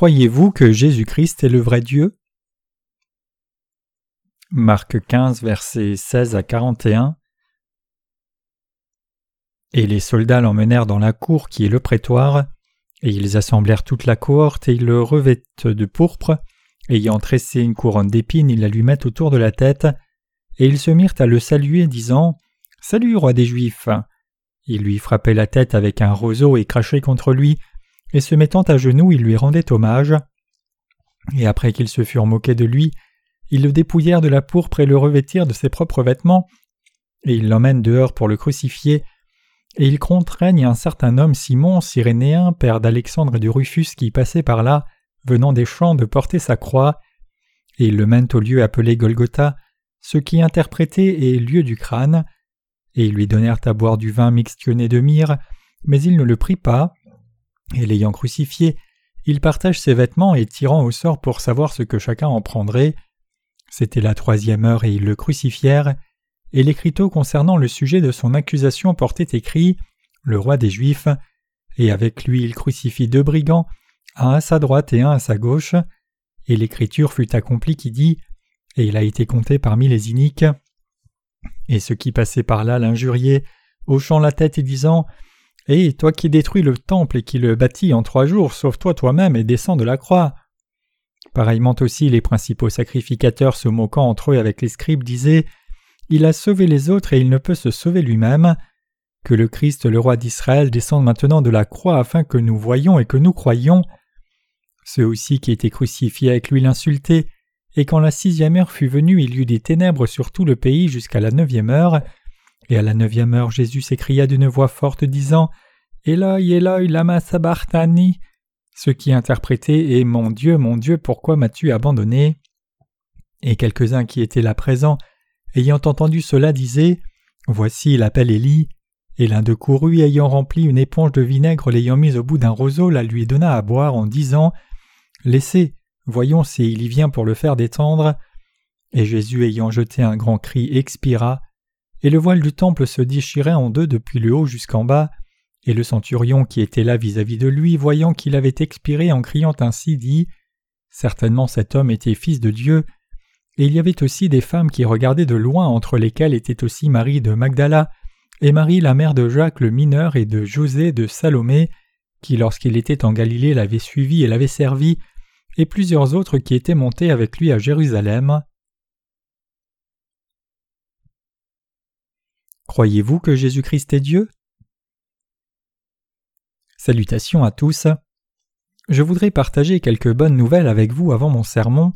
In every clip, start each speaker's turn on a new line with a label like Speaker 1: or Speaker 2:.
Speaker 1: Croyez-vous que Jésus-Christ est le vrai Dieu? Marc 15, versets 16 à 41 Et les soldats l'emmenèrent dans la cour qui est le prétoire, et ils assemblèrent toute la cohorte, et ils le revêtent de pourpre, ayant tressé une couronne d'épines, ils la lui mettent autour de la tête, et ils se mirent à le saluer, disant Salut, roi des Juifs! Ils lui frappaient la tête avec un roseau et crachaient contre lui, et se mettant à genoux, ils lui rendaient hommage. Et après qu'ils se furent moqués de lui, ils le dépouillèrent de la pourpre et le revêtirent de ses propres vêtements, et ils l'emmènent dehors pour le crucifier, et ils contraignent un certain homme Simon, Cyrénéen, père d'Alexandre et de Rufus, qui passait par là, venant des champs, de porter sa croix, et ils le mènent au lieu appelé Golgotha, ce qui interprété est lieu du crâne, et ils lui donnèrent à boire du vin mixtionné de myrrhe, mais il ne le prit pas, et l'ayant crucifié, il partage ses vêtements et tirant au sort pour savoir ce que chacun en prendrait. C'était la troisième heure et ils le crucifièrent, et l'écriteau concernant le sujet de son accusation portait écrit Le roi des Juifs, et avec lui il crucifie deux brigands, un à sa droite et un à sa gauche, et l'écriture fut accomplie qui dit Et il a été compté parmi les iniques. Et ceux qui passaient par là l'injuriaient, hochant la tête et disant et toi qui détruis le temple et qui le bâtis en trois jours, sauve-toi toi-même et descends de la croix. Pareillement aussi, les principaux sacrificateurs se moquant entre eux avec les scribes disaient Il a sauvé les autres et il ne peut se sauver lui-même. Que le Christ, le roi d'Israël, descende maintenant de la croix afin que nous voyions et que nous croyions. Ceux aussi qui étaient crucifiés avec lui l'insultaient, et quand la sixième heure fut venue, il y eut des ténèbres sur tout le pays jusqu'à la neuvième heure. Et à la neuvième heure, Jésus s'écria d'une voix forte, disant Eloi, Eloi, lama sabachthani ce qui interprétait est Mon Dieu, mon Dieu, pourquoi m'as-tu abandonné? Et quelques-uns qui étaient là présents, ayant entendu cela, disaient Voici, il appelle Élie. Et l'un de courut, ayant rempli une éponge de vinaigre, l'ayant mise au bout d'un roseau, la lui donna à boire en disant Laissez, voyons s'il y vient pour le faire détendre. Et Jésus, ayant jeté un grand cri, expira, et le voile du temple se déchirait en deux depuis le haut jusqu'en bas, et le centurion qui était là vis-à-vis de lui, voyant qu'il avait expiré en criant ainsi, dit Certainement cet homme était fils de Dieu. Et il y avait aussi des femmes qui regardaient de loin, entre lesquelles était aussi Marie de Magdala, et Marie la mère de Jacques le mineur et de José de Salomé, qui lorsqu'il était en Galilée l'avait suivi et l'avait servi, et plusieurs autres qui étaient montés avec lui à Jérusalem. Croyez-vous que Jésus-Christ est Dieu? Salutations à tous. Je voudrais partager quelques bonnes nouvelles avec vous avant mon sermon.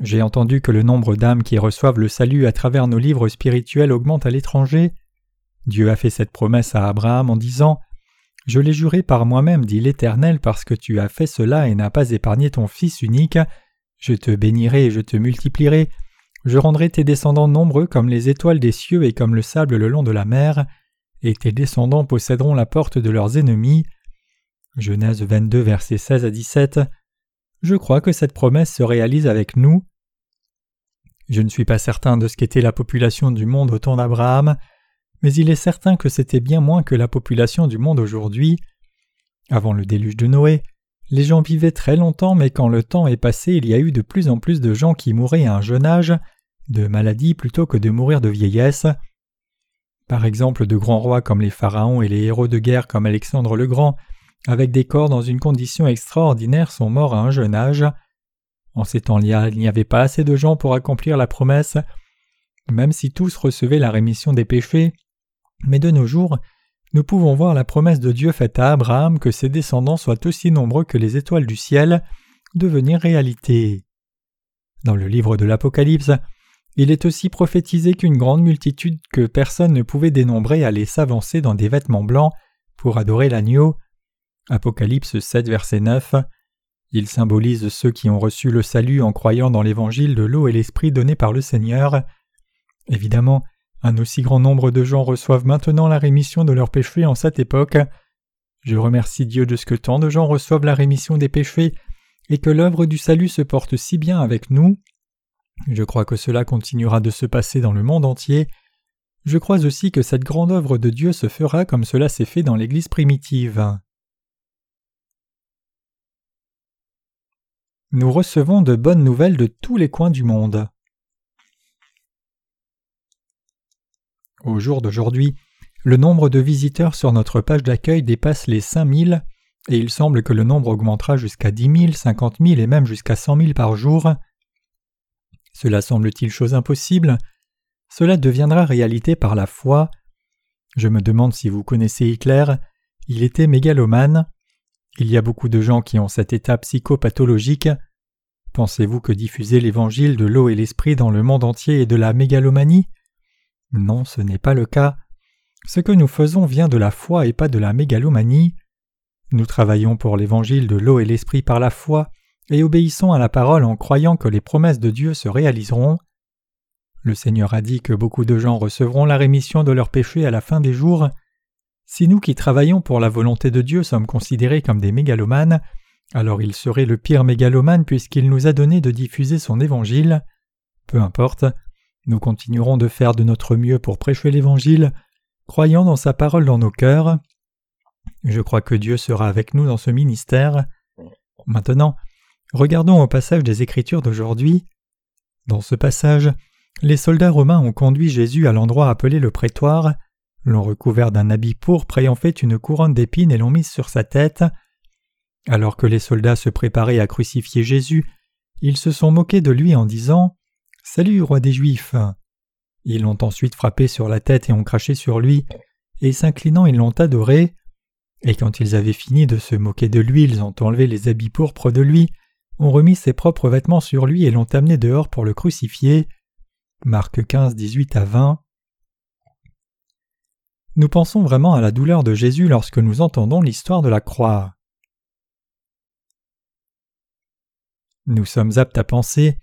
Speaker 1: J'ai entendu que le nombre d'âmes qui reçoivent le salut à travers nos livres spirituels augmente à l'étranger. Dieu a fait cette promesse à Abraham en disant Je l'ai juré par moi-même, dit l'Éternel, parce que tu as fait cela et n'as pas épargné ton Fils unique. Je te bénirai et je te multiplierai. Je rendrai tes descendants nombreux comme les étoiles des cieux et comme le sable le long de la mer, et tes descendants posséderont la porte de leurs ennemis. Genèse 22, versets 16 à 17. Je crois que cette promesse se réalise avec nous. Je ne suis pas certain de ce qu'était la population du monde au temps d'Abraham, mais il est certain que c'était bien moins que la population du monde aujourd'hui. Avant le déluge de Noé, les gens vivaient très longtemps, mais quand le temps est passé, il y a eu de plus en plus de gens qui mouraient à un jeune âge, de maladie plutôt que de mourir de vieillesse. Par exemple, de grands rois comme les pharaons et les héros de guerre comme Alexandre le Grand, avec des corps dans une condition extraordinaire, sont morts à un jeune âge. En ces temps-là, il n'y avait pas assez de gens pour accomplir la promesse, même si tous recevaient la rémission des péchés. Mais de nos jours, nous pouvons voir la promesse de Dieu faite à Abraham que ses descendants soient aussi nombreux que les étoiles du ciel devenir réalité. Dans le livre de l'Apocalypse, il est aussi prophétisé qu'une grande multitude que personne ne pouvait dénombrer allait s'avancer dans des vêtements blancs pour adorer l'agneau. Apocalypse 7, verset 9. Il symbolise ceux qui ont reçu le salut en croyant dans l'évangile de l'eau et l'esprit donné par le Seigneur. Évidemment, un aussi grand nombre de gens reçoivent maintenant la rémission de leurs péchés en cette époque. Je remercie Dieu de ce que tant de gens reçoivent la rémission des péchés et que l'œuvre du salut se porte si bien avec nous. Je crois que cela continuera de se passer dans le monde entier. Je crois aussi que cette grande œuvre de Dieu se fera comme cela s'est fait dans l'Église primitive. nous recevons de bonnes nouvelles de tous les coins du monde. Au jour d'aujourd'hui, le nombre de visiteurs sur notre page d'accueil dépasse les 5000 et il semble que le nombre augmentera jusqu'à 10 000, 50 000 et même jusqu'à 100 000 par jour. Cela semble-t-il chose impossible Cela deviendra réalité par la foi. Je me demande si vous connaissez Hitler. Il était mégalomane. Il y a beaucoup de gens qui ont cet état psychopathologique. Pensez-vous que diffuser l'évangile de l'eau et l'esprit dans le monde entier est de la mégalomanie? Non, ce n'est pas le cas. Ce que nous faisons vient de la foi et pas de la mégalomanie. Nous travaillons pour l'évangile de l'eau et l'esprit par la foi, et obéissons à la parole en croyant que les promesses de Dieu se réaliseront. Le Seigneur a dit que beaucoup de gens recevront la rémission de leurs péchés à la fin des jours. Si nous qui travaillons pour la volonté de Dieu sommes considérés comme des mégalomanes, alors il serait le pire mégalomane puisqu'il nous a donné de diffuser son évangile. Peu importe, nous continuerons de faire de notre mieux pour prêcher l'évangile, croyant dans sa parole dans nos cœurs, je crois que Dieu sera avec nous dans ce ministère. Maintenant, regardons au passage des Écritures d'aujourd'hui. Dans ce passage, les soldats romains ont conduit Jésus à l'endroit appelé le prétoire, l'ont recouvert d'un habit pourpre ont fait une couronne d'épines et l'ont mise sur sa tête. Alors que les soldats se préparaient à crucifier Jésus, ils se sont moqués de lui en disant Salut, roi des Juifs Ils l'ont ensuite frappé sur la tête et ont craché sur lui, et s'inclinant ils l'ont adoré. Et quand ils avaient fini de se moquer de lui, ils ont enlevé les habits pourpres de lui, ont remis ses propres vêtements sur lui et l'ont amené dehors pour le crucifier. Marc 15, 18 à 20. Nous pensons vraiment à la douleur de Jésus lorsque nous entendons l'histoire de la croix. Nous sommes aptes à penser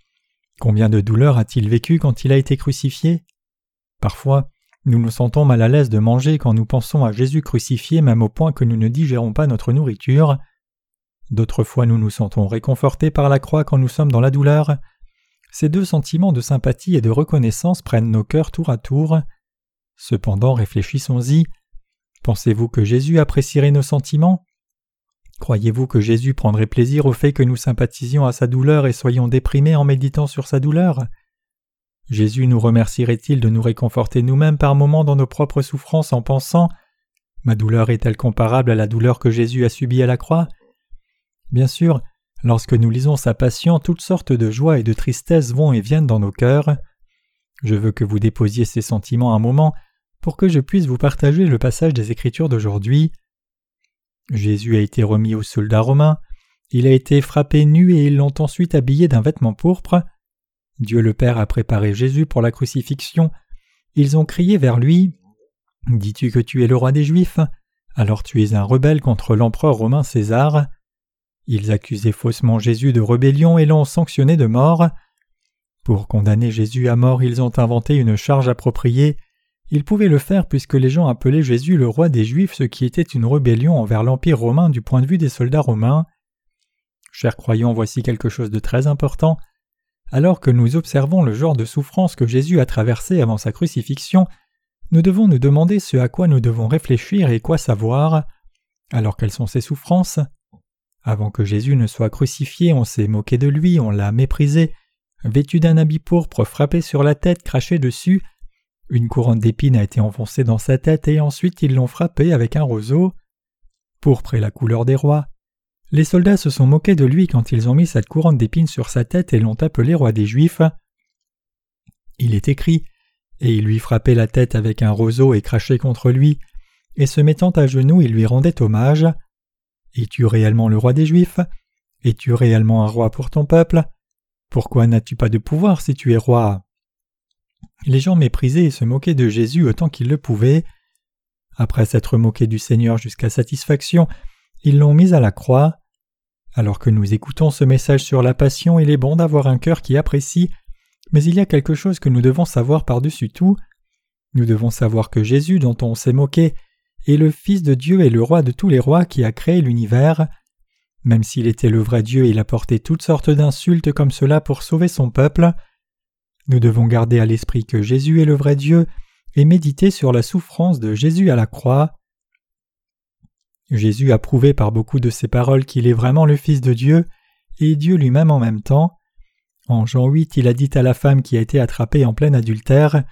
Speaker 1: combien de douleur a-t-il vécu quand il a été crucifié? Parfois, nous nous sentons mal à l'aise de manger quand nous pensons à Jésus crucifié même au point que nous ne digérons pas notre nourriture. D'autres fois nous nous sentons réconfortés par la croix quand nous sommes dans la douleur. Ces deux sentiments de sympathie et de reconnaissance prennent nos cœurs tour à tour. Cependant réfléchissons-y. Pensez-vous que Jésus apprécierait nos sentiments? Croyez-vous que Jésus prendrait plaisir au fait que nous sympathisions à sa douleur et soyons déprimés en méditant sur sa douleur? Jésus nous remercierait-il de nous réconforter nous-mêmes par moments dans nos propres souffrances en pensant Ma douleur est-elle comparable à la douleur que Jésus a subie à la croix? Bien sûr, lorsque nous lisons sa passion, toutes sortes de joie et de tristesse vont et viennent dans nos cœurs. Je veux que vous déposiez ces sentiments un moment pour que je puisse vous partager le passage des Écritures d'aujourd'hui. Jésus a été remis aux soldats romains, il a été frappé nu et ils l'ont ensuite habillé d'un vêtement pourpre. Dieu le Père a préparé Jésus pour la crucifixion. Ils ont crié vers lui Dis-tu que tu es le roi des Juifs? Alors tu es un rebelle contre l'empereur romain César. Ils accusaient faussement Jésus de rébellion et l'ont sanctionné de mort. Pour condamner Jésus à mort, ils ont inventé une charge appropriée. Ils pouvaient le faire puisque les gens appelaient Jésus le roi des Juifs, ce qui était une rébellion envers l'Empire romain du point de vue des soldats romains. Chers croyants, voici quelque chose de très important. Alors que nous observons le genre de souffrance que Jésus a traversé avant sa crucifixion, nous devons nous demander ce à quoi nous devons réfléchir et quoi savoir. Alors quelles sont ces souffrances? Avant que Jésus ne soit crucifié, on s'est moqué de lui, on l'a méprisé, vêtu d'un habit pourpre, frappé sur la tête, craché dessus, une couronne d'épines a été enfoncée dans sa tête et ensuite ils l'ont frappé avec un roseau. Pourpre est la couleur des rois. Les soldats se sont moqués de lui quand ils ont mis cette couronne d'épines sur sa tête et l'ont appelé roi des Juifs. Il est écrit Et il lui frappait la tête avec un roseau et crachait contre lui, et se mettant à genoux, il lui rendait hommage. Es-tu réellement le roi des Juifs? Es-tu réellement un roi pour ton peuple? Pourquoi n'as-tu pas de pouvoir si tu es roi? Les gens méprisaient et se moquaient de Jésus autant qu'ils le pouvaient. Après s'être moqués du Seigneur jusqu'à satisfaction, ils l'ont mis à la croix. Alors que nous écoutons ce message sur la passion, il est bon d'avoir un cœur qui apprécie, mais il y a quelque chose que nous devons savoir par-dessus tout. Nous devons savoir que Jésus, dont on s'est moqué, est le Fils de Dieu et le roi de tous les rois qui a créé l'univers. Même s'il était le vrai Dieu, il a porté toutes sortes d'insultes comme cela pour sauver son peuple. Nous devons garder à l'esprit que Jésus est le vrai Dieu et méditer sur la souffrance de Jésus à la croix. Jésus a prouvé par beaucoup de ses paroles qu'il est vraiment le Fils de Dieu, et Dieu lui-même en même temps. En Jean 8, il a dit à la femme qui a été attrapée en plein adultère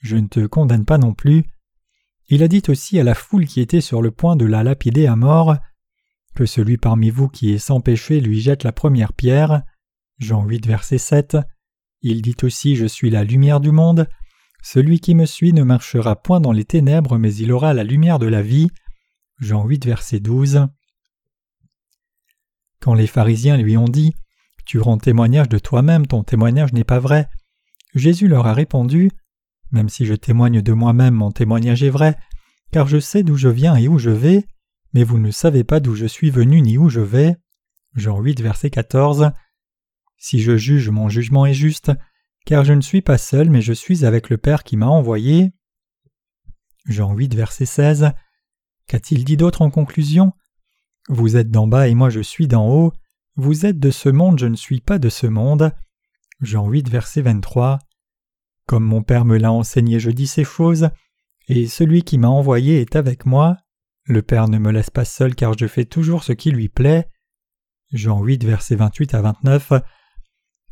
Speaker 1: Je ne te condamne pas non plus. Il a dit aussi à la foule qui était sur le point de la lapider à mort Que celui parmi vous qui est sans péché lui jette la première pierre. Jean 8, verset 7. Il dit aussi Je suis la lumière du monde. Celui qui me suit ne marchera point dans les ténèbres, mais il aura la lumière de la vie. Jean 8, verset 12. Quand les pharisiens lui ont dit Tu rends témoignage de toi-même, ton témoignage n'est pas vrai, Jésus leur a répondu Même si je témoigne de moi-même, mon témoignage est vrai, car je sais d'où je viens et où je vais, mais vous ne savez pas d'où je suis venu ni où je vais. Jean 8, verset 14. Si je juge, mon jugement est juste, car je ne suis pas seul, mais je suis avec le Père qui m'a envoyé. Jean 8, verset 16. Qu'a-t-il dit d'autre en conclusion? Vous êtes d'en bas et moi je suis d'en haut. Vous êtes de ce monde, je ne suis pas de ce monde. Jean 8, verset 23. Comme mon Père me l'a enseigné, je dis ces choses, et celui qui m'a envoyé est avec moi. Le Père ne me laisse pas seul car je fais toujours ce qui lui plaît. Jean 8, verset 28 à 29.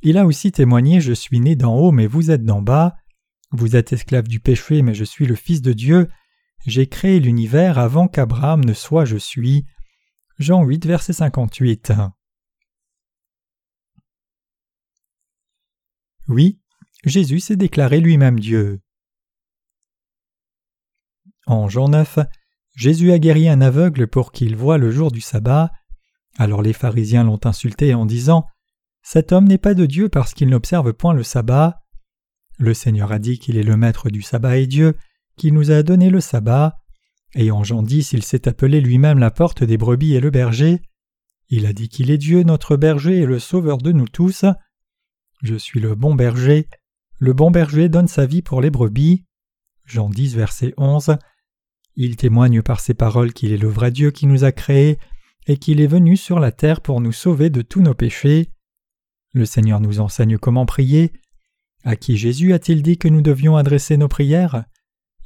Speaker 1: Il a aussi témoigné Je suis né d'en haut, mais vous êtes d'en bas. Vous êtes esclave du péché, mais je suis le Fils de Dieu. J'ai créé l'univers avant qu'Abraham ne soit Je suis. Jean 8, verset 58. Oui, Jésus s'est déclaré lui-même Dieu. En Jean 9, Jésus a guéri un aveugle pour qu'il voie le jour du sabbat. Alors les pharisiens l'ont insulté en disant cet homme n'est pas de Dieu parce qu'il n'observe point le sabbat. Le Seigneur a dit qu'il est le maître du sabbat et Dieu, qu'il nous a donné le sabbat. Et en Jean 10, il s'est appelé lui-même la porte des brebis et le berger. Il a dit qu'il est Dieu, notre berger et le sauveur de nous tous. Je suis le bon berger. Le bon berger donne sa vie pour les brebis. Jean 10, verset 11. Il témoigne par ses paroles qu'il est le vrai Dieu qui nous a créés et qu'il est venu sur la terre pour nous sauver de tous nos péchés. Le Seigneur nous enseigne comment prier. À qui Jésus a-t-il dit que nous devions adresser nos prières?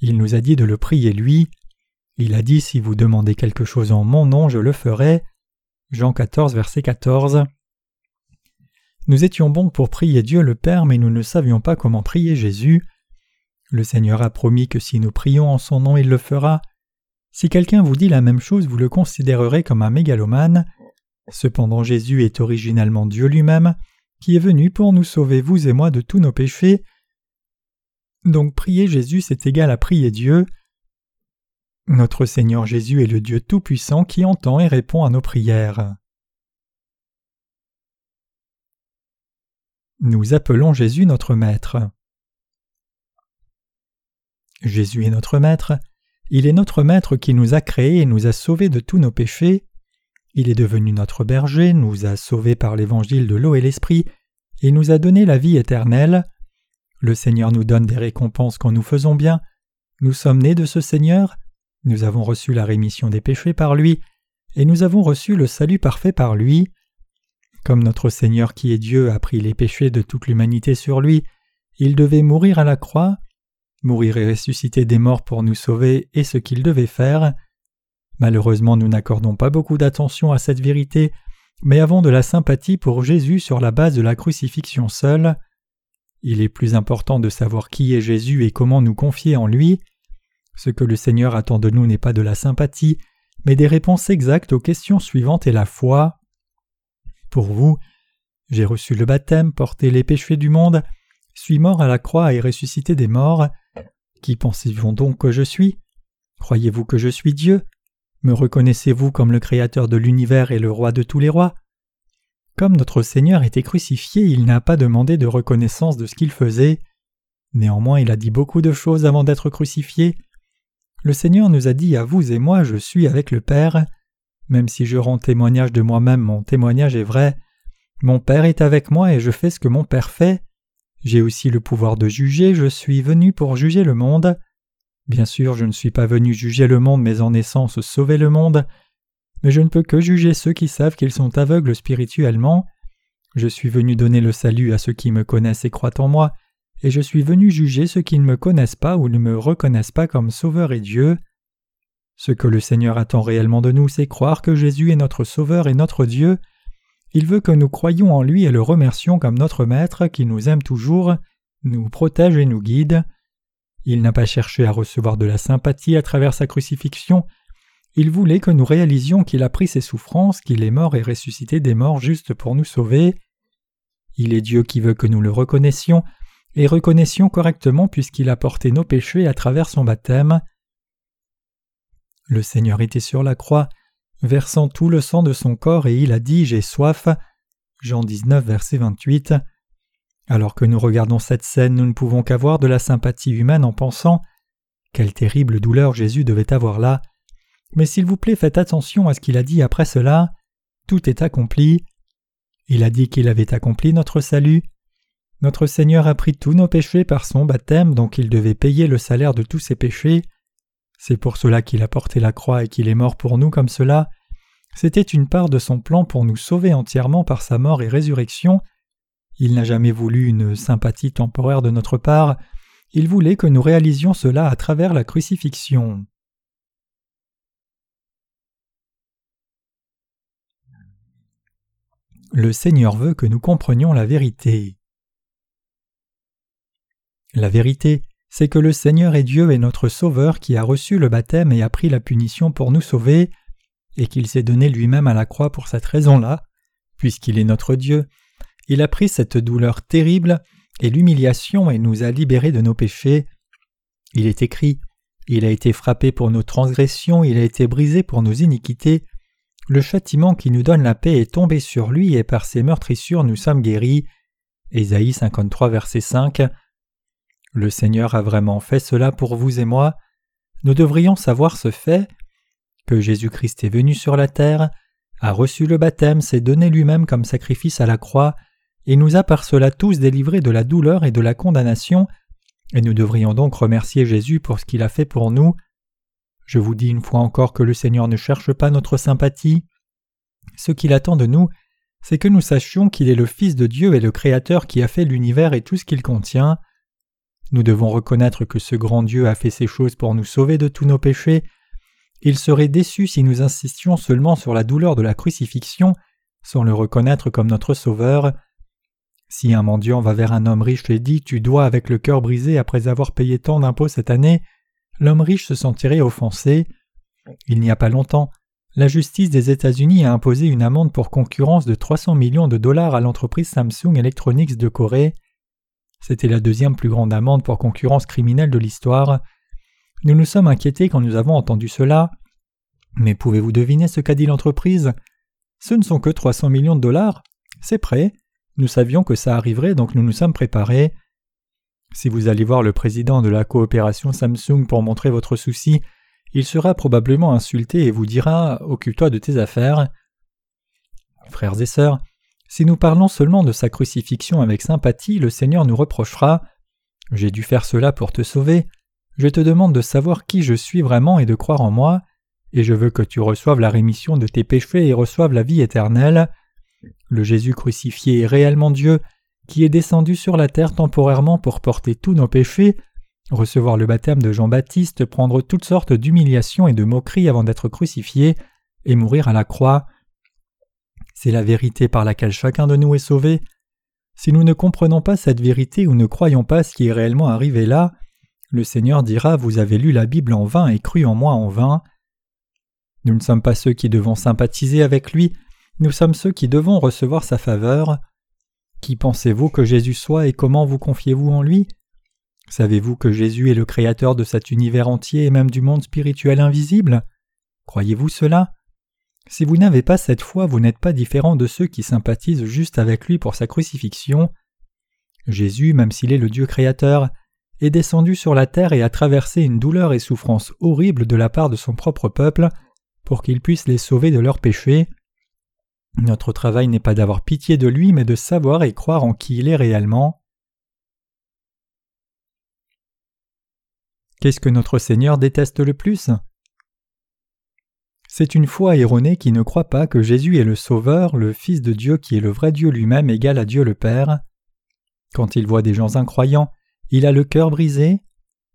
Speaker 1: Il nous a dit de le prier lui. Il a dit Si vous demandez quelque chose en mon nom, je le ferai. Jean 14, verset 14. Nous étions bons pour prier Dieu le Père, mais nous ne savions pas comment prier Jésus. Le Seigneur a promis que si nous prions en son nom, il le fera. Si quelqu'un vous dit la même chose, vous le considérerez comme un mégalomane. Cependant Jésus est originalement Dieu lui-même, qui est venu pour nous sauver, vous et moi, de tous nos péchés. Donc prier Jésus, c'est égal à prier Dieu. Notre Seigneur Jésus est le Dieu Tout-Puissant qui entend et répond à nos prières. Nous appelons Jésus notre Maître. Jésus est notre Maître, il est notre Maître qui nous a créés et nous a sauvés de tous nos péchés. Il est devenu notre berger, nous a sauvés par l'évangile de l'eau et l'esprit, et nous a donné la vie éternelle. Le Seigneur nous donne des récompenses quand nous faisons bien. Nous sommes nés de ce Seigneur, nous avons reçu la rémission des péchés par lui, et nous avons reçu le salut parfait par lui. Comme notre Seigneur qui est Dieu a pris les péchés de toute l'humanité sur lui, il devait mourir à la croix, mourir et ressusciter des morts pour nous sauver est ce qu'il devait faire. Malheureusement, nous n'accordons pas beaucoup d'attention à cette vérité, mais avons de la sympathie pour Jésus sur la base de la crucifixion seule. Il est plus important de savoir qui est Jésus et comment nous confier en lui. Ce que le Seigneur attend de nous n'est pas de la sympathie, mais des réponses exactes aux questions suivantes et la foi. Pour vous, j'ai reçu le baptême, porté les péchés du monde, suis mort à la croix et ressuscité des morts. Qui pensez-vous donc que je suis? Croyez-vous que je suis Dieu? Me reconnaissez-vous comme le Créateur de l'univers et le roi de tous les rois? Comme notre Seigneur était crucifié, il n'a pas demandé de reconnaissance de ce qu'il faisait. Néanmoins, il a dit beaucoup de choses avant d'être crucifié. Le Seigneur nous a dit à vous et moi, je suis avec le Père. Même si je rends témoignage de moi-même, mon témoignage est vrai. Mon Père est avec moi et je fais ce que mon Père fait. J'ai aussi le pouvoir de juger, je suis venu pour juger le monde. Bien sûr, je ne suis pas venu juger le monde, mais en essence sauver le monde. Mais je ne peux que juger ceux qui savent qu'ils sont aveugles spirituellement. Je suis venu donner le salut à ceux qui me connaissent et croient en moi, et je suis venu juger ceux qui ne me connaissent pas ou ne me reconnaissent pas comme Sauveur et Dieu. Ce que le Seigneur attend réellement de nous, c'est croire que Jésus est notre Sauveur et notre Dieu, Il veut que nous croyions en lui et le remercions comme notre Maître qui nous aime toujours, nous protège et nous guide. Il n'a pas cherché à recevoir de la sympathie à travers sa crucifixion, il voulait que nous réalisions qu'il a pris ses souffrances, qu'il est mort et ressuscité des morts juste pour nous sauver. Il est Dieu qui veut que nous le reconnaissions, et reconnaissions correctement puisqu'il a porté nos péchés à travers son baptême. Le Seigneur était sur la croix, versant tout le sang de son corps, et il a dit J'ai soif. Jean 19, verset 28. Alors que nous regardons cette scène, nous ne pouvons qu'avoir de la sympathie humaine en pensant Quelle terrible douleur Jésus devait avoir là. Mais s'il vous plaît, faites attention à ce qu'il a dit après cela. Tout est accompli. Il a dit qu'il avait accompli notre salut. Notre Seigneur a pris tous nos péchés par son baptême, donc il devait payer le salaire de tous ses péchés. C'est pour cela qu'il a porté la croix et qu'il est mort pour nous comme cela. C'était une part de son plan pour nous sauver entièrement par sa mort et résurrection. Il n'a jamais voulu une sympathie temporaire de notre part, il voulait que nous réalisions cela à travers la crucifixion. Le Seigneur veut que nous comprenions la vérité. La vérité, c'est que le Seigneur est Dieu et notre Sauveur qui a reçu le baptême et a pris la punition pour nous sauver, et qu'il s'est donné lui-même à la croix pour cette raison-là, puisqu'il est notre Dieu, il a pris cette douleur terrible et l'humiliation et nous a libérés de nos péchés. Il est écrit Il a été frappé pour nos transgressions, il a été brisé pour nos iniquités. Le châtiment qui nous donne la paix est tombé sur lui et par ses meurtrissures nous sommes guéris. Ésaïe 53, verset 5. Le Seigneur a vraiment fait cela pour vous et moi. Nous devrions savoir ce fait que Jésus-Christ est venu sur la terre, a reçu le baptême, s'est donné lui-même comme sacrifice à la croix, et nous a par cela tous délivrés de la douleur et de la condamnation, et nous devrions donc remercier Jésus pour ce qu'il a fait pour nous. Je vous dis une fois encore que le Seigneur ne cherche pas notre sympathie. Ce qu'il attend de nous, c'est que nous sachions qu'il est le Fils de Dieu et le Créateur qui a fait l'univers et tout ce qu'il contient. Nous devons reconnaître que ce grand Dieu a fait ces choses pour nous sauver de tous nos péchés. Il serait déçu si nous insistions seulement sur la douleur de la crucifixion sans le reconnaître comme notre Sauveur. Si un mendiant va vers un homme riche et dit Tu dois avec le cœur brisé après avoir payé tant d'impôts cette année, l'homme riche se sentirait offensé. Il n'y a pas longtemps, la justice des États-Unis a imposé une amende pour concurrence de 300 millions de dollars à l'entreprise Samsung Electronics de Corée. C'était la deuxième plus grande amende pour concurrence criminelle de l'histoire. Nous nous sommes inquiétés quand nous avons entendu cela. Mais pouvez-vous deviner ce qu'a dit l'entreprise? Ce ne sont que 300 millions de dollars. C'est prêt. Nous savions que ça arriverait, donc nous nous sommes préparés. Si vous allez voir le président de la coopération Samsung pour montrer votre souci, il sera probablement insulté et vous dira Occupe-toi de tes affaires. Frères et sœurs, si nous parlons seulement de sa crucifixion avec sympathie, le Seigneur nous reprochera J'ai dû faire cela pour te sauver. Je te demande de savoir qui je suis vraiment et de croire en moi, et je veux que tu reçoives la rémission de tes péchés et reçoives la vie éternelle. Le Jésus crucifié est réellement Dieu, qui est descendu sur la terre temporairement pour porter tous nos péchés, recevoir le baptême de Jean-Baptiste, prendre toutes sortes d'humiliations et de moqueries avant d'être crucifié, et mourir à la croix. C'est la vérité par laquelle chacun de nous est sauvé. Si nous ne comprenons pas cette vérité ou ne croyons pas ce qui est réellement arrivé là, le Seigneur dira Vous avez lu la Bible en vain et cru en moi en vain. Nous ne sommes pas ceux qui devons sympathiser avec lui, nous sommes ceux qui devons recevoir sa faveur. Qui pensez-vous que Jésus soit et comment vous confiez-vous en lui? Savez-vous que Jésus est le Créateur de cet univers entier et même du monde spirituel invisible? Croyez-vous cela? Si vous n'avez pas cette foi, vous n'êtes pas différent de ceux qui sympathisent juste avec lui pour sa crucifixion. Jésus, même s'il est le Dieu créateur, est descendu sur la terre et a traversé une douleur et souffrance horrible de la part de son propre peuple pour qu'il puisse les sauver de leurs péchés. Notre travail n'est pas d'avoir pitié de lui, mais de savoir et croire en qui il est réellement. Qu'est-ce que notre Seigneur déteste le plus? C'est une foi erronée qui ne croit pas que Jésus est le Sauveur, le Fils de Dieu qui est le vrai Dieu lui-même égal à Dieu le Père. Quand il voit des gens incroyants, il a le cœur brisé.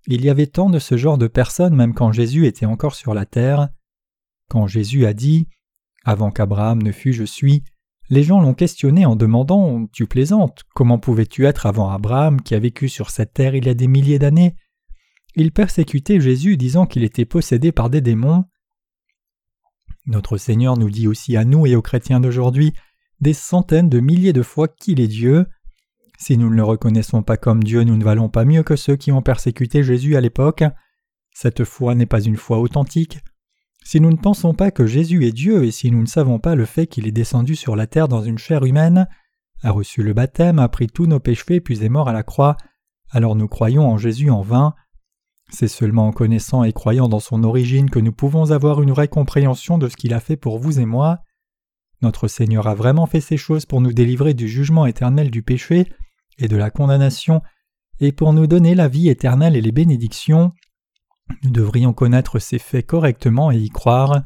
Speaker 1: Il y avait tant de ce genre de personnes même quand Jésus était encore sur la terre. Quand Jésus a dit Avant qu'Abraham ne fût je suis, Les gens l'ont questionné en demandant Tu plaisantes, comment pouvais-tu être avant Abraham qui a vécu sur cette terre il y a des milliers d'années? Ils persécutaient Jésus disant qu'il était possédé par des démons. Notre Seigneur nous dit aussi à nous et aux chrétiens d'aujourd'hui des centaines de milliers de fois qu'il est Dieu. Si nous ne le reconnaissons pas comme Dieu, nous ne valons pas mieux que ceux qui ont persécuté Jésus à l'époque. Cette foi n'est pas une foi authentique. Si nous ne pensons pas que Jésus est Dieu et si nous ne savons pas le fait qu'il est descendu sur la terre dans une chair humaine, a reçu le baptême, a pris tous nos péchés puis est mort à la croix, alors nous croyons en Jésus en vain. C'est seulement en connaissant et croyant dans son origine que nous pouvons avoir une vraie compréhension de ce qu'il a fait pour vous et moi. Notre Seigneur a vraiment fait ces choses pour nous délivrer du jugement éternel du péché et de la condamnation, et pour nous donner la vie éternelle et les bénédictions. Nous devrions connaître ces faits correctement et y croire.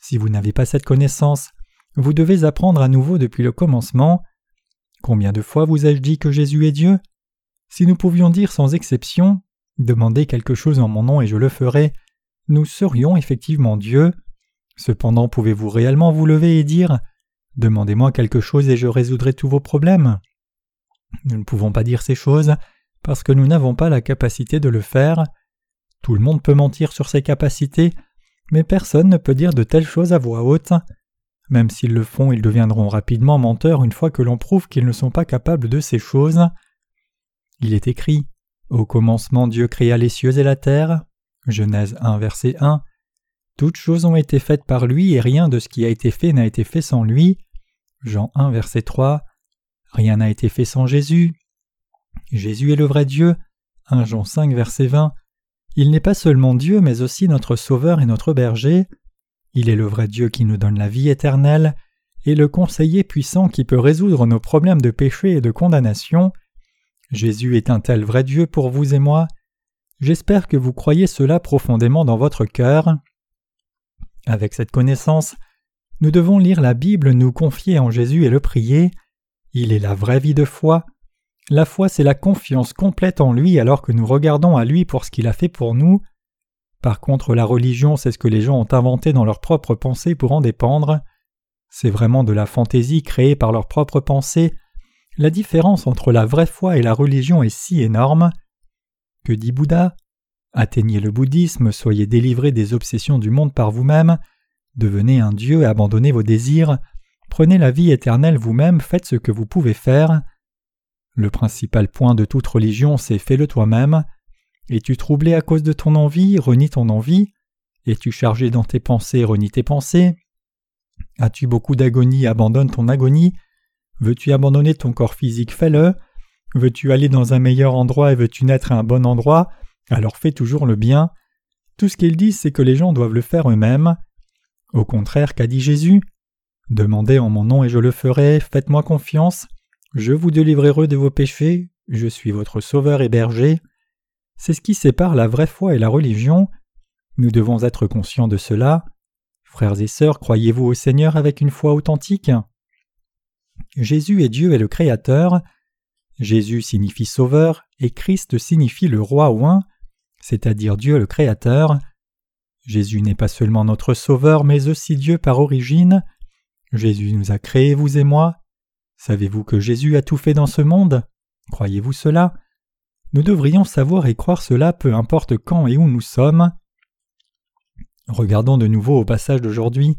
Speaker 1: Si vous n'avez pas cette connaissance, vous devez apprendre à nouveau depuis le commencement. Combien de fois vous ai-je dit que Jésus est Dieu? Si nous pouvions dire sans exception Demandez quelque chose en mon nom et je le ferai, nous serions effectivement Dieu. Cependant pouvez-vous réellement vous lever et dire Demandez-moi quelque chose et je résoudrai tous vos problèmes Nous ne pouvons pas dire ces choses parce que nous n'avons pas la capacité de le faire. Tout le monde peut mentir sur ses capacités, mais personne ne peut dire de telles choses à voix haute. Même s'ils le font, ils deviendront rapidement menteurs une fois que l'on prouve qu'ils ne sont pas capables de ces choses. Il est écrit Au commencement Dieu créa les cieux et la terre. Genèse 1 verset 1. Toutes choses ont été faites par lui et rien de ce qui a été fait n'a été fait sans lui. Jean 1 verset 3. Rien n'a été fait sans Jésus. Jésus est le vrai Dieu. 1 Jean 5 verset 20. Il n'est pas seulement Dieu, mais aussi notre Sauveur et notre berger. Il est le vrai Dieu qui nous donne la vie éternelle, et le conseiller puissant qui peut résoudre nos problèmes de péché et de condamnation. Jésus est un tel vrai Dieu pour vous et moi? J'espère que vous croyez cela profondément dans votre cœur. Avec cette connaissance, nous devons lire la Bible, nous confier en Jésus et le prier. Il est la vraie vie de foi. La foi, c'est la confiance complète en lui alors que nous regardons à lui pour ce qu'il a fait pour nous. Par contre, la religion, c'est ce que les gens ont inventé dans leurs propres pensées pour en dépendre. C'est vraiment de la fantaisie créée par leurs propres pensées. La différence entre la vraie foi et la religion est si énorme. Que dit Bouddha Atteignez le bouddhisme, soyez délivrés des obsessions du monde par vous-même, devenez un Dieu abandonnez vos désirs, prenez la vie éternelle vous-même, faites ce que vous pouvez faire. Le principal point de toute religion, c'est fais-le toi-même. Es-tu troublé à cause de ton envie, renie ton envie? Es-tu chargé dans tes pensées, renie tes pensées? As-tu beaucoup d'agonie, abandonne ton agonie? Veux-tu abandonner ton corps physique, fais-le. Veux-tu aller dans un meilleur endroit et veux-tu naître à un bon endroit Alors fais toujours le bien. Tout ce qu'ils disent, c'est que les gens doivent le faire eux-mêmes. Au contraire, qu'a dit Jésus Demandez en mon nom et je le ferai, faites-moi confiance. Je vous délivrerai de vos péchés, je suis votre sauveur et berger. C'est ce qui sépare la vraie foi et la religion. Nous devons être conscients de cela. Frères et sœurs, croyez-vous au Seigneur avec une foi authentique? Jésus est Dieu et le Créateur. Jésus signifie Sauveur et Christ signifie le Roi oint, c'est-à-dire Dieu le Créateur. Jésus n'est pas seulement notre Sauveur, mais aussi Dieu par origine. Jésus nous a créés, vous et moi. Savez-vous que Jésus a tout fait dans ce monde? Croyez-vous cela? Nous devrions savoir et croire cela peu importe quand et où nous sommes. Regardons de nouveau au passage d'aujourd'hui.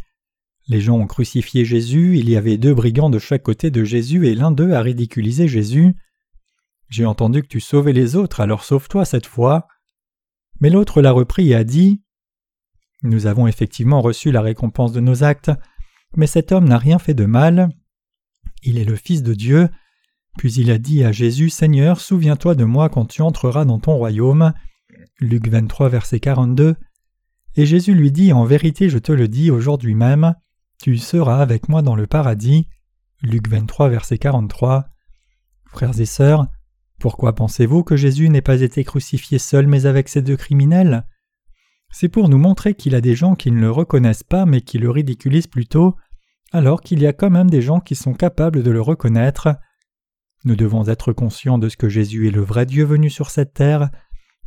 Speaker 1: Les gens ont crucifié Jésus, il y avait deux brigands de chaque côté de Jésus et l'un d'eux a ridiculisé Jésus. J'ai entendu que tu sauvais les autres, alors sauve-toi cette fois. Mais l'autre l'a repris et a dit Nous avons effectivement reçu la récompense de nos actes, mais cet homme n'a rien fait de mal, il est le Fils de Dieu. Puis il a dit à Jésus, Seigneur, souviens-toi de moi quand tu entreras dans ton royaume. Luc 23, verset 42. Et Jésus lui dit, En vérité, je te le dis, aujourd'hui même, tu seras avec moi dans le paradis. Luc 23, verset 43. Frères et sœurs, pourquoi pensez-vous que Jésus n'ait pas été crucifié seul mais avec ces deux criminels? C'est pour nous montrer qu'il a des gens qui ne le reconnaissent pas mais qui le ridiculisent plutôt, alors qu'il y a quand même des gens qui sont capables de le reconnaître. Nous devons être conscients de ce que Jésus est le vrai Dieu venu sur cette terre,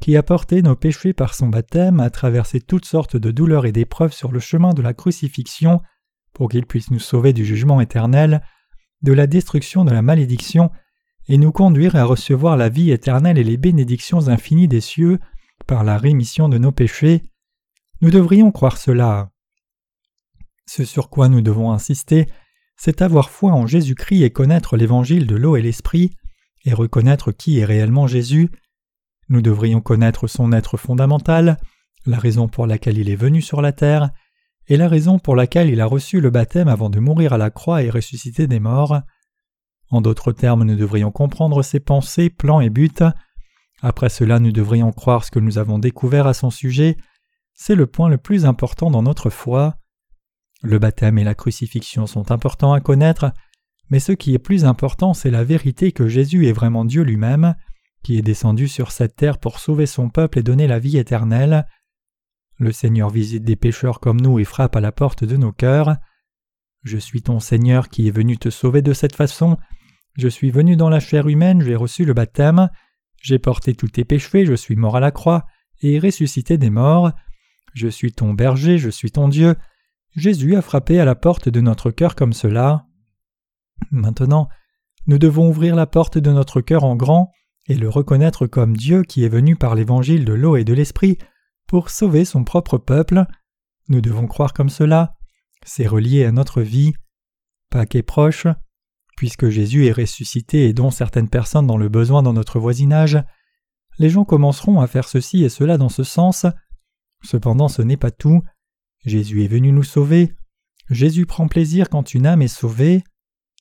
Speaker 1: qui a porté nos péchés par son baptême, a traversé toutes sortes de douleurs et d'épreuves sur le chemin de la crucifixion pour qu'il puisse nous sauver du jugement éternel, de la destruction de la malédiction, et nous conduire à recevoir la vie éternelle et les bénédictions infinies des cieux par la rémission de nos péchés. Nous devrions croire cela. Ce sur quoi nous devons insister, c'est avoir foi en Jésus-Christ et connaître l'évangile de l'eau et l'esprit, et reconnaître qui est réellement Jésus. Nous devrions connaître son être fondamental, la raison pour laquelle il est venu sur la terre, et la raison pour laquelle il a reçu le baptême avant de mourir à la croix et ressusciter des morts. En d'autres termes, nous devrions comprendre ses pensées, plans et buts. Après cela, nous devrions croire ce que nous avons découvert à son sujet. C'est le point le plus important dans notre foi. Le baptême et la crucifixion sont importants à connaître, mais ce qui est plus important, c'est la vérité que Jésus est vraiment Dieu lui-même, qui est descendu sur cette terre pour sauver son peuple et donner la vie éternelle. Le Seigneur visite des pécheurs comme nous et frappe à la porte de nos cœurs. Je suis ton Seigneur qui est venu te sauver de cette façon. Je suis venu dans la chair humaine, j'ai reçu le baptême, j'ai porté tous tes péchés, je suis mort à la croix et ressuscité des morts. Je suis ton berger, je suis ton Dieu. Jésus a frappé à la porte de notre cœur comme cela. Maintenant, nous devons ouvrir la porte de notre cœur en grand et le reconnaître comme Dieu qui est venu par l'évangile de l'eau et de l'esprit pour sauver son propre peuple. Nous devons croire comme cela. C'est relié à notre vie. Pâques est proche. Puisque Jésus est ressuscité et dont certaines personnes dans le besoin dans notre voisinage, les gens commenceront à faire ceci et cela dans ce sens. Cependant ce n'est pas tout. Jésus est venu nous sauver. Jésus prend plaisir quand une âme est sauvée.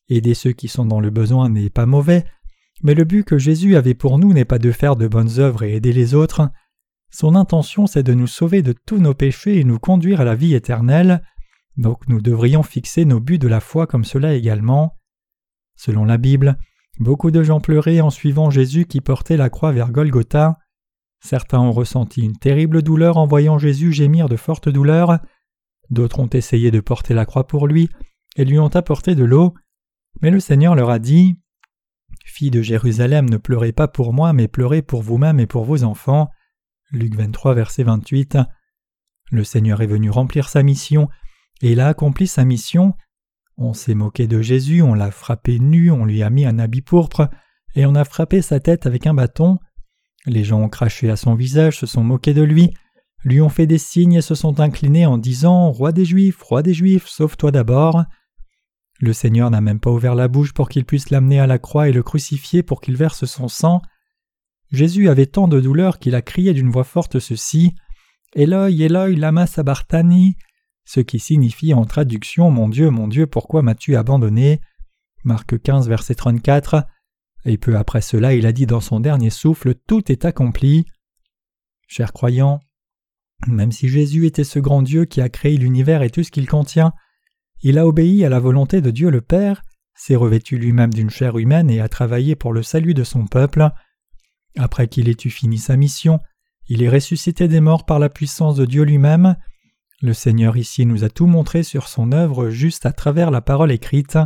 Speaker 1: Aider ceux qui sont dans le besoin n'est pas mauvais, mais le but que Jésus avait pour nous n'est pas de faire de bonnes œuvres et aider les autres. Son intention c'est de nous sauver de tous nos péchés et nous conduire à la vie éternelle. Donc nous devrions fixer nos buts de la foi comme cela également. Selon la Bible, beaucoup de gens pleuraient en suivant Jésus qui portait la croix vers Golgotha. Certains ont ressenti une terrible douleur en voyant Jésus gémir de fortes douleurs. D'autres ont essayé de porter la croix pour lui et lui ont apporté de l'eau. Mais le Seigneur leur a dit Fille de Jérusalem, ne pleurez pas pour moi, mais pleurez pour vous-même et pour vos enfants. Luc 23, verset 28. Le Seigneur est venu remplir sa mission, et il a accompli sa mission on s'est moqué de Jésus, on l'a frappé nu, on lui a mis un habit pourpre, et on a frappé sa tête avec un bâton. Les gens ont craché à son visage, se sont moqués de lui, lui ont fait des signes et se sont inclinés en disant Roi des Juifs, roi des Juifs, sauve-toi d'abord. Le Seigneur n'a même pas ouvert la bouche pour qu'il puisse l'amener à la croix et le crucifier pour qu'il verse son sang. Jésus avait tant de douleur qu'il a crié d'une voix forte ceci Eloi, Eloi, lama sabachthani ce qui signifie en traduction Mon Dieu, mon Dieu, pourquoi m'as-tu abandonné? Marc 15, verset 34. Et peu après cela, il a dit dans son dernier souffle Tout est accompli. Chers croyants, même si Jésus était ce grand Dieu qui a créé l'univers et tout ce qu'il contient, il a obéi à la volonté de Dieu le Père, s'est revêtu lui-même d'une chair humaine et a travaillé pour le salut de son peuple. Après qu'il ait eu fini sa mission, il est ressuscité des morts par la puissance de Dieu lui-même, le Seigneur ici nous a tout montré sur son œuvre juste à travers la parole écrite.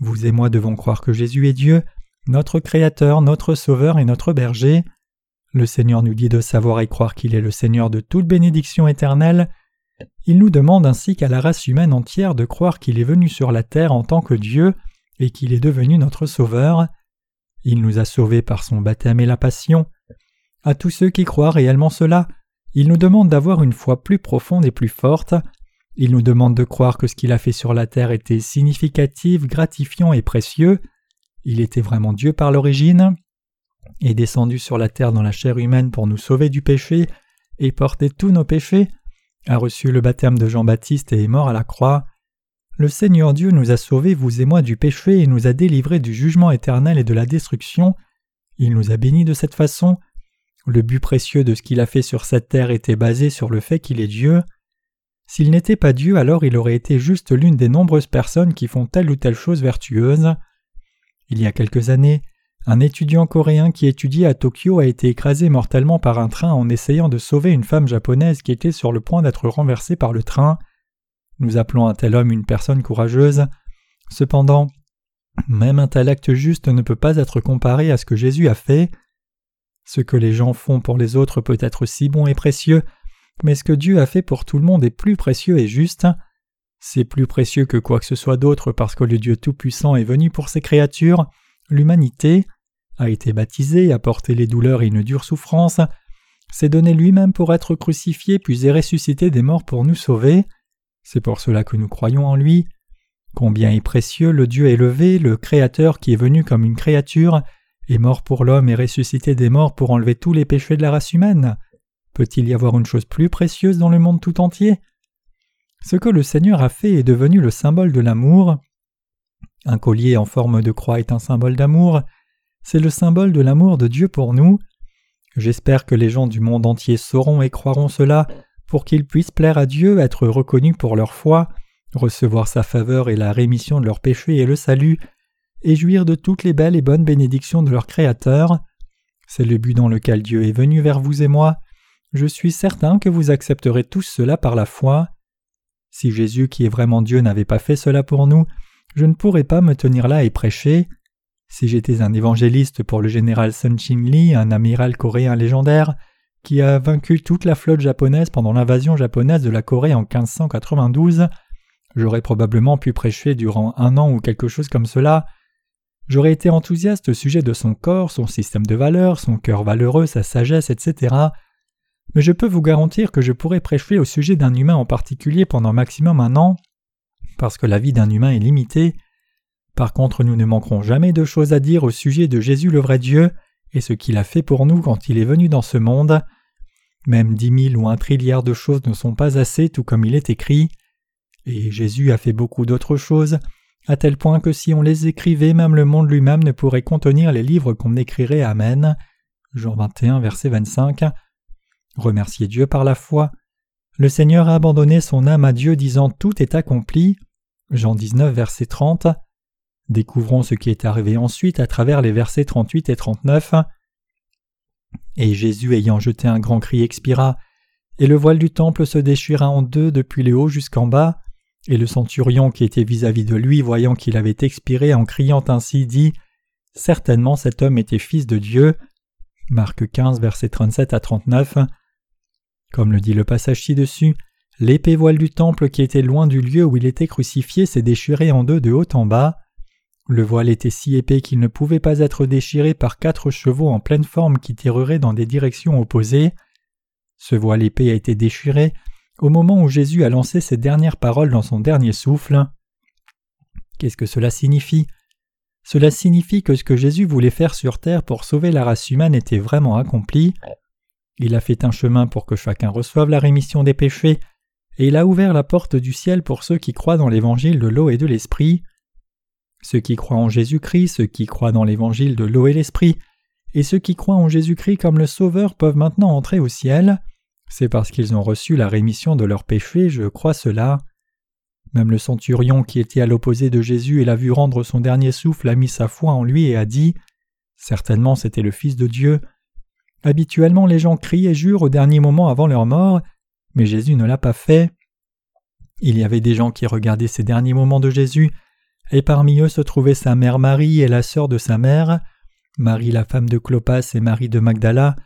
Speaker 1: Vous et moi devons croire que Jésus est Dieu, notre Créateur, notre Sauveur et notre Berger. Le Seigneur nous dit de savoir et croire qu'il est le Seigneur de toute bénédiction éternelle. Il nous demande ainsi qu'à la race humaine entière de croire qu'il est venu sur la terre en tant que Dieu et qu'il est devenu notre Sauveur. Il nous a sauvés par son baptême et la passion. À tous ceux qui croient réellement cela, il nous demande d'avoir une foi plus profonde et plus forte. Il nous demande de croire que ce qu'il a fait sur la terre était significatif, gratifiant et précieux. Il était vraiment Dieu par l'origine, est descendu sur la terre dans la chair humaine pour nous sauver du péché et porter tous nos péchés, a reçu le baptême de Jean-Baptiste et est mort à la croix. Le Seigneur Dieu nous a sauvés, vous et moi, du péché et nous a délivrés du jugement éternel et de la destruction. Il nous a bénis de cette façon. Le but précieux de ce qu'il a fait sur cette terre était basé sur le fait qu'il est Dieu. S'il n'était pas Dieu, alors il aurait été juste l'une des nombreuses personnes qui font telle ou telle chose vertueuse. Il y a quelques années, un étudiant coréen qui étudiait à Tokyo a été écrasé mortellement par un train en essayant de sauver une femme japonaise qui était sur le point d'être renversée par le train. Nous appelons un tel homme une personne courageuse. Cependant, même un tel acte juste ne peut pas être comparé à ce que Jésus a fait. Ce que les gens font pour les autres peut être si bon et précieux, mais ce que Dieu a fait pour tout le monde est plus précieux et juste. C'est plus précieux que quoi que ce soit d'autre parce que le Dieu Tout-Puissant est venu pour ses créatures, l'humanité, a été baptisé, a porté les douleurs et une dure souffrance, s'est donné lui-même pour être crucifié puis est ressuscité des morts pour nous sauver. C'est pour cela que nous croyons en lui. Combien est précieux le Dieu élevé, le Créateur qui est venu comme une créature, est mort pour l'homme et ressuscité des morts pour enlever tous les péchés de la race humaine. Peut-il y avoir une chose plus précieuse dans le monde tout entier? Ce que le Seigneur a fait est devenu le symbole de l'amour. Un collier en forme de croix est un symbole d'amour. C'est le symbole de l'amour de Dieu pour nous. J'espère que les gens du monde entier sauront et croiront cela pour qu'ils puissent plaire à Dieu, être reconnus pour leur foi, recevoir sa faveur et la rémission de leurs péchés et le salut, et jouir de toutes les belles et bonnes bénédictions de leur Créateur. C'est le but dans lequel Dieu est venu vers vous et moi. Je suis certain que vous accepterez tous cela par la foi. Si Jésus qui est vraiment Dieu n'avait pas fait cela pour nous, je ne pourrais pas me tenir là et prêcher. Si j'étais un évangéliste pour le général Sun Chin Lee, un amiral coréen légendaire, qui a vaincu toute la flotte japonaise pendant l'invasion japonaise de la Corée en 1592, j'aurais probablement pu prêcher durant un an ou quelque chose comme cela. J'aurais été enthousiaste au sujet de son corps, son système de valeurs, son cœur valeureux, sa sagesse, etc. Mais je peux vous garantir que je pourrais prêcher au sujet d'un humain en particulier pendant maximum un an, parce que la vie d'un humain est limitée. Par contre, nous ne manquerons jamais de choses à dire au sujet de Jésus le vrai Dieu et ce qu'il a fait pour nous quand il est venu dans ce monde. Même dix mille ou un trilliard de choses ne sont pas assez, tout comme il est écrit. Et Jésus a fait beaucoup d'autres choses, à tel point que si on les écrivait, même le monde lui-même ne pourrait contenir les livres qu'on écrirait. Amen. Jean 21, verset 25. Remerciez Dieu par la foi. Le Seigneur a abandonné son âme à Dieu disant Tout est accompli. Jean 19, verset 30. Découvrons ce qui est arrivé ensuite à travers les versets 38 et 39. Et Jésus ayant jeté un grand cri expira, et le voile du temple se déchira en deux depuis le haut jusqu'en bas, et le centurion qui était vis-à-vis de lui, voyant qu'il avait expiré en criant ainsi, dit Certainement cet homme était fils de Dieu. Marc 15, versets 37 à 39. Comme le dit le passage ci-dessus, l'épée voile du temple qui était loin du lieu où il était crucifié s'est déchirée en deux de haut en bas. Le voile était si épais qu'il ne pouvait pas être déchiré par quatre chevaux en pleine forme qui tireraient dans des directions opposées. Ce voile épais a été déchiré au moment où Jésus a lancé ses dernières paroles dans son dernier souffle. Qu'est-ce que cela signifie? Cela signifie que ce que Jésus voulait faire sur terre pour sauver la race humaine était vraiment accompli. Il a fait un chemin pour que chacun reçoive la rémission des péchés, et il a ouvert la porte du ciel pour ceux qui croient dans l'évangile de l'eau et de l'esprit. Ceux qui croient en Jésus-Christ, ceux qui croient dans l'évangile de l'eau et l'esprit, et ceux qui croient en Jésus-Christ comme le Sauveur peuvent maintenant entrer au ciel. C'est parce qu'ils ont reçu la rémission de leurs péchés, je crois cela. Même le centurion qui était à l'opposé de Jésus et l'a vu rendre son dernier souffle a mis sa foi en lui et a dit Certainement c'était le Fils de Dieu. Habituellement les gens crient et jurent au dernier moment avant leur mort, mais Jésus ne l'a pas fait. Il y avait des gens qui regardaient ces derniers moments de Jésus, et parmi eux se trouvaient sa mère Marie et la sœur de sa mère, Marie la femme de Clopas et Marie de Magdala.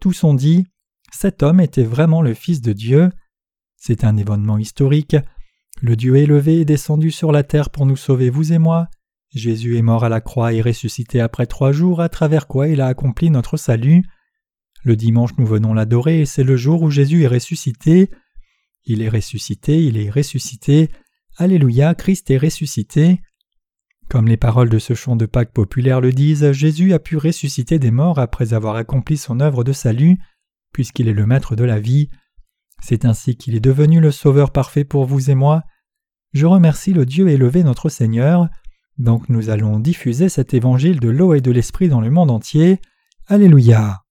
Speaker 1: Tous ont dit cet homme était vraiment le Fils de Dieu. C'est un événement historique. Le Dieu élevé est descendu sur la terre pour nous sauver, vous et moi. Jésus est mort à la croix et ressuscité après trois jours, à travers quoi il a accompli notre salut. Le dimanche nous venons l'adorer et c'est le jour où Jésus est ressuscité. Il est ressuscité, il est ressuscité. Alléluia, Christ est ressuscité. Comme les paroles de ce chant de Pâques populaire le disent, Jésus a pu ressusciter des morts après avoir accompli son œuvre de salut puisqu'il est le maître de la vie. C'est ainsi qu'il est devenu le Sauveur parfait pour vous et moi. Je remercie le Dieu élevé notre Seigneur. Donc nous allons diffuser cet évangile de l'eau et de l'esprit dans le monde entier. Alléluia.